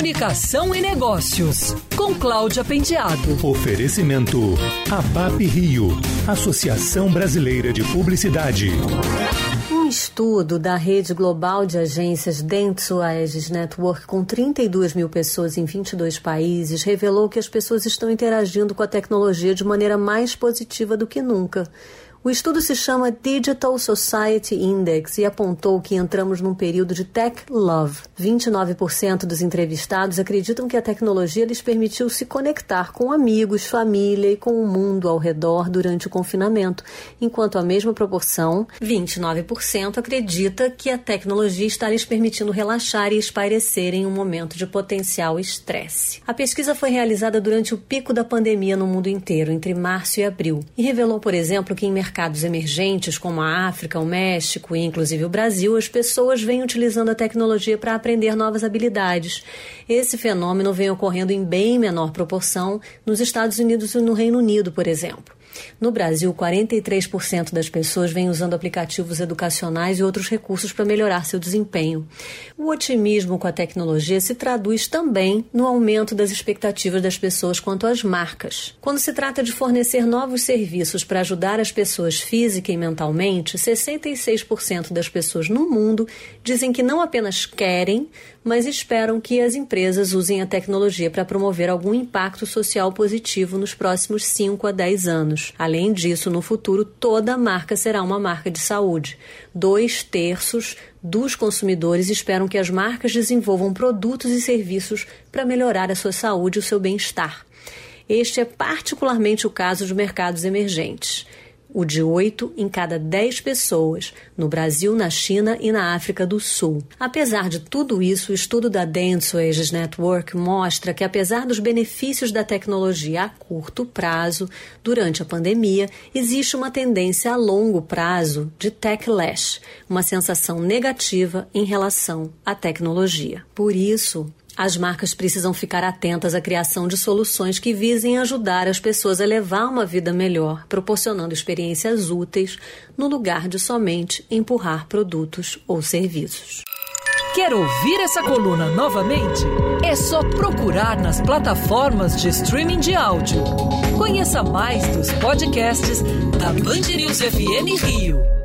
Comunicação e Negócios, com Cláudia Pendiado. Oferecimento ABAP Rio, Associação Brasileira de Publicidade. Um estudo da rede global de agências Dentsu Aegis Network, com 32 mil pessoas em 22 países, revelou que as pessoas estão interagindo com a tecnologia de maneira mais positiva do que nunca. O estudo se chama Digital Society Index e apontou que entramos num período de tech love. 29% dos entrevistados acreditam que a tecnologia lhes permitiu se conectar com amigos, família e com o mundo ao redor durante o confinamento, enquanto a mesma proporção, 29%, acredita que a tecnologia está lhes permitindo relaxar e espairecer em um momento de potencial estresse. A pesquisa foi realizada durante o pico da pandemia no mundo inteiro, entre março e abril, e revelou, por exemplo, que em mercados emergentes como a África, o México e inclusive o Brasil, as pessoas vêm utilizando a tecnologia para aprender novas habilidades. Esse fenômeno vem ocorrendo em bem menor proporção nos Estados Unidos e no Reino Unido, por exemplo. No Brasil, 43% das pessoas vêm usando aplicativos educacionais e outros recursos para melhorar seu desempenho. O otimismo com a tecnologia se traduz também no aumento das expectativas das pessoas quanto às marcas. Quando se trata de fornecer novos serviços para ajudar as pessoas física e mentalmente, 66% das pessoas no mundo dizem que não apenas querem, mas esperam que as empresas usem a tecnologia para promover algum impacto social positivo nos próximos 5 a 10 anos. Além disso, no futuro, toda marca será uma marca de saúde. Dois terços dos consumidores esperam que as marcas desenvolvam produtos e serviços para melhorar a sua saúde e o seu bem-estar. Este é particularmente o caso de mercados emergentes o de 8 em cada 10 pessoas, no Brasil, na China e na África do Sul. Apesar de tudo isso, o estudo da Dentsu Ages Network mostra que, apesar dos benefícios da tecnologia a curto prazo, durante a pandemia, existe uma tendência a longo prazo de techlash, uma sensação negativa em relação à tecnologia. Por isso, as marcas precisam ficar atentas à criação de soluções que visem ajudar as pessoas a levar uma vida melhor, proporcionando experiências úteis, no lugar de somente empurrar produtos ou serviços. Quer ouvir essa coluna novamente? É só procurar nas plataformas de streaming de áudio. Conheça mais dos podcasts da Band News FM Rio.